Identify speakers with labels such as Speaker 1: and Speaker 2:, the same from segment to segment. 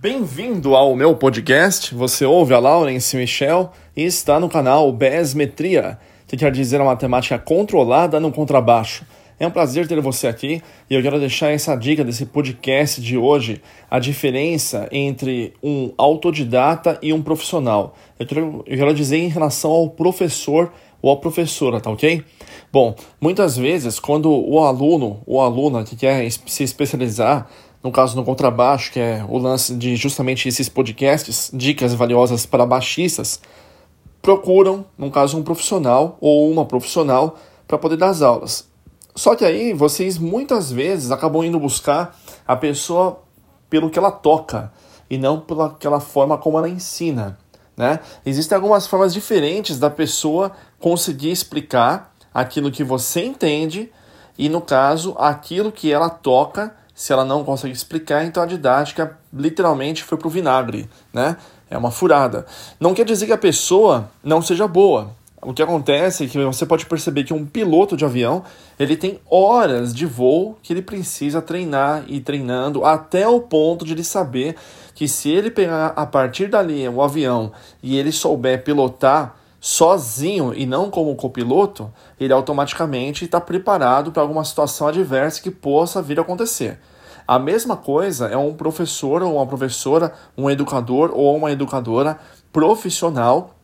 Speaker 1: Bem-vindo ao meu podcast. Você ouve a Laurence Michel e está no canal Besmetria, que quer dizer a matemática controlada no contrabaixo. É um prazer ter você aqui e eu quero deixar essa dica desse podcast de hoje: a diferença entre um autodidata e um profissional. Eu quero, dizer em relação ao professor ou a professora, tá ok? Bom, muitas vezes quando o aluno ou aluna que quer se especializar no caso no contrabaixo, que é o lance de justamente esses podcasts, dicas valiosas para baixistas, procuram, no caso, um profissional ou uma profissional para poder dar as aulas. Só que aí vocês muitas vezes acabam indo buscar a pessoa pelo que ela toca e não pela aquela forma como ela ensina. Né? Existem algumas formas diferentes da pessoa conseguir explicar aquilo que você entende e, no caso, aquilo que ela toca se ela não consegue explicar, então a didática literalmente foi pro vinagre, né? É uma furada. Não quer dizer que a pessoa não seja boa. O que acontece é que você pode perceber que um piloto de avião, ele tem horas de voo que ele precisa treinar e treinando até o ponto de ele saber que se ele pegar a partir dali o avião e ele souber pilotar sozinho e não como copiloto, ele automaticamente está preparado para alguma situação adversa que possa vir a acontecer. A mesma coisa é um professor ou uma professora, um educador ou uma educadora profissional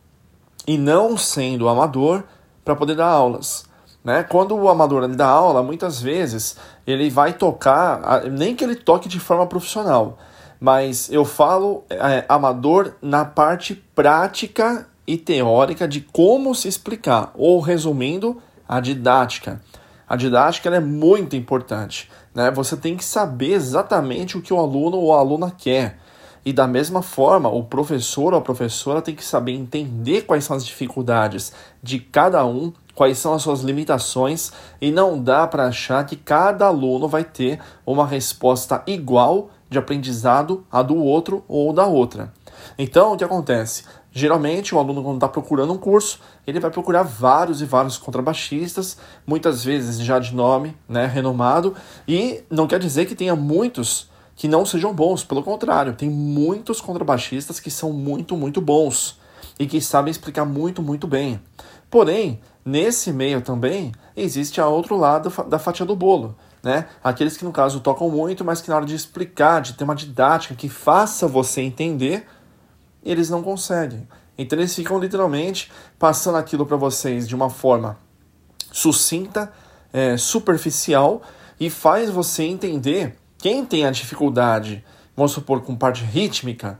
Speaker 1: e não sendo amador para poder dar aulas. Né? Quando o amador dá aula, muitas vezes ele vai tocar, nem que ele toque de forma profissional, mas eu falo é, amador na parte prática e teórica de como se explicar, ou resumindo, a didática. A didática é muito importante. Né? Você tem que saber exatamente o que o aluno ou a aluna quer. E da mesma forma, o professor ou a professora tem que saber entender quais são as dificuldades de cada um, quais são as suas limitações, e não dá para achar que cada aluno vai ter uma resposta igual de aprendizado a do outro ou da outra. Então, o que acontece? Geralmente, o aluno, quando está procurando um curso, ele vai procurar vários e vários contrabaixistas, muitas vezes já de nome, né, renomado, e não quer dizer que tenha muitos que não sejam bons, pelo contrário, tem muitos contrabaixistas que são muito, muito bons e que sabem explicar muito, muito bem. Porém, nesse meio também existe a outro lado da fatia do bolo, né? Aqueles que no caso tocam muito, mas que na hora de explicar, de ter uma didática que faça você entender, eles não conseguem. Então eles ficam literalmente passando aquilo para vocês de uma forma sucinta, é, superficial e faz você entender quem tem a dificuldade, vamos supor com parte rítmica,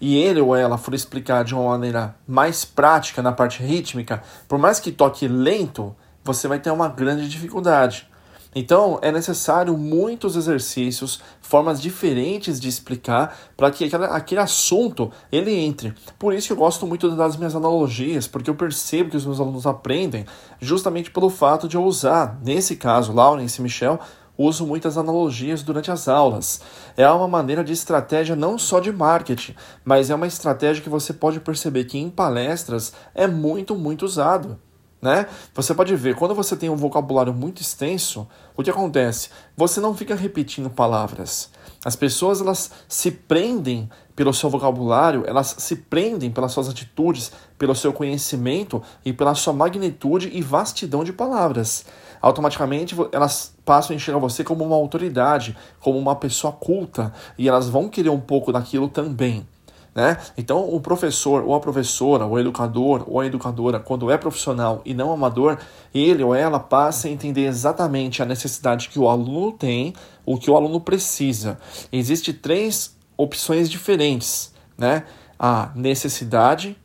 Speaker 1: e ele ou ela for explicar de uma maneira mais prática na parte rítmica, por mais que toque lento, você vai ter uma grande dificuldade. Então, é necessário muitos exercícios, formas diferentes de explicar para que aquele, aquele assunto ele entre. Por isso que eu gosto muito das minhas analogias, porque eu percebo que os meus alunos aprendem justamente pelo fato de eu usar, nesse caso, Laurence e Michel, uso muitas analogias durante as aulas. É uma maneira de estratégia não só de marketing, mas é uma estratégia que você pode perceber que em palestras é muito, muito usado né? Você pode ver, quando você tem um vocabulário muito extenso, o que acontece? Você não fica repetindo palavras. As pessoas elas se prendem pelo seu vocabulário, elas se prendem pelas suas atitudes, pelo seu conhecimento e pela sua magnitude e vastidão de palavras. Automaticamente elas passam a enxergar você como uma autoridade, como uma pessoa culta, e elas vão querer um pouco daquilo também. Né? Então, o professor ou a professora, o educador ou a educadora, quando é profissional e não amador, ele ou ela passa a entender exatamente a necessidade que o aluno tem, o que o aluno precisa. Existem três opções diferentes, né? A necessidade,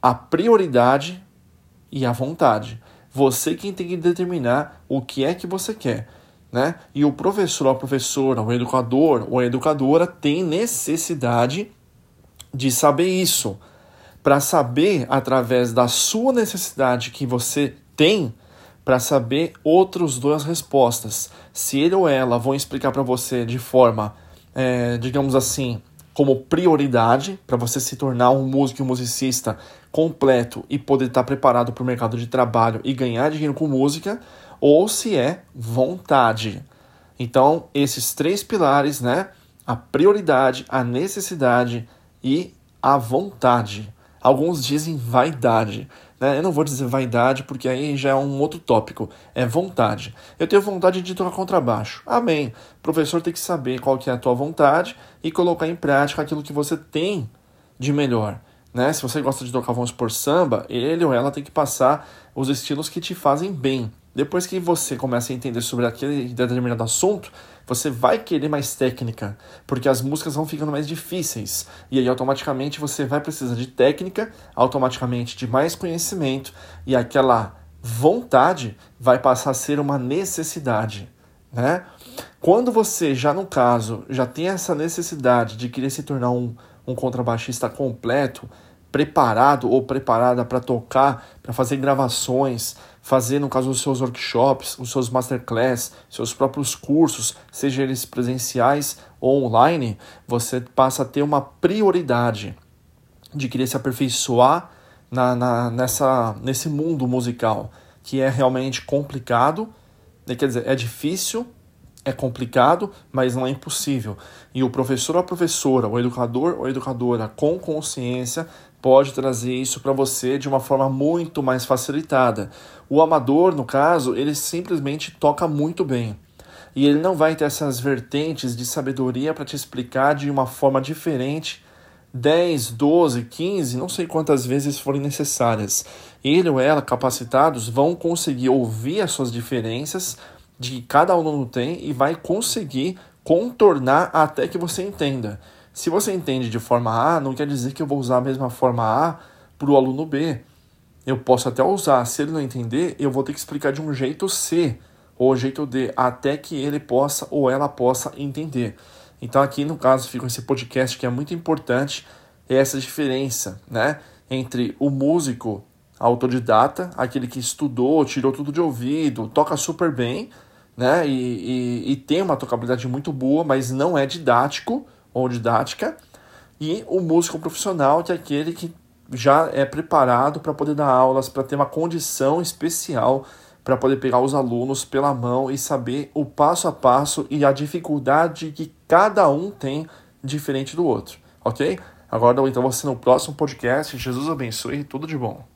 Speaker 1: a prioridade e a vontade. Você quem tem que determinar o que é que você quer. Né? E o professor, ou a professora, o educador ou a educadora tem necessidade de saber isso, para saber através da sua necessidade que você tem, para saber outras duas respostas. Se ele ou ela vão explicar para você de forma, é, digamos assim, como prioridade para você se tornar um músico e um musicista completo e poder estar preparado para o mercado de trabalho e ganhar dinheiro com música, ou se é vontade. Então, esses três pilares, né? a prioridade, a necessidade e a vontade. Alguns dizem vaidade. Né? Eu não vou dizer vaidade porque aí já é um outro tópico. É vontade. Eu tenho vontade de tocar contrabaixo. Amém. O professor tem que saber qual que é a tua vontade e colocar em prática aquilo que você tem de melhor. Né? Se você gosta de tocar, vamos por samba, ele ou ela tem que passar os estilos que te fazem bem. Depois que você começa a entender sobre aquele determinado assunto, você vai querer mais técnica, porque as músicas vão ficando mais difíceis. E aí automaticamente você vai precisar de técnica, automaticamente de mais conhecimento, e aquela vontade vai passar a ser uma necessidade, né? Quando você já no caso já tem essa necessidade de querer se tornar um, um contrabaixista completo, preparado ou preparada para tocar, para fazer gravações, fazer, no caso, os seus workshops, os seus masterclass, seus próprios cursos, sejam eles presenciais ou online, você passa a ter uma prioridade de querer se aperfeiçoar na, na, nessa, nesse mundo musical, que é realmente complicado, né, quer dizer, é difícil, é complicado, mas não é impossível. E o professor ou a professora, o educador ou a educadora com consciência pode trazer isso para você de uma forma muito mais facilitada. O amador, no caso, ele simplesmente toca muito bem. E ele não vai ter essas vertentes de sabedoria para te explicar de uma forma diferente 10, 12, 15, não sei quantas vezes forem necessárias. Ele ou ela, capacitados, vão conseguir ouvir as suas diferenças de que cada aluno tem e vai conseguir contornar até que você entenda. Se você entende de forma A, não quer dizer que eu vou usar a mesma forma A para o aluno B. Eu posso até usar, se ele não entender, eu vou ter que explicar de um jeito C ou jeito D, até que ele possa ou ela possa entender. Então aqui no caso fica esse podcast que é muito importante, essa diferença, né, entre o músico autodidata, aquele que estudou, tirou tudo de ouvido, toca super bem, né, e, e, e tem uma tocabilidade muito boa, mas não é didático, ou didática, e o músico profissional, que é aquele que já é preparado para poder dar aulas, para ter uma condição especial para poder pegar os alunos pela mão e saber o passo a passo e a dificuldade que cada um tem diferente do outro, ok? Agora então você no próximo podcast. Jesus abençoe, tudo de bom.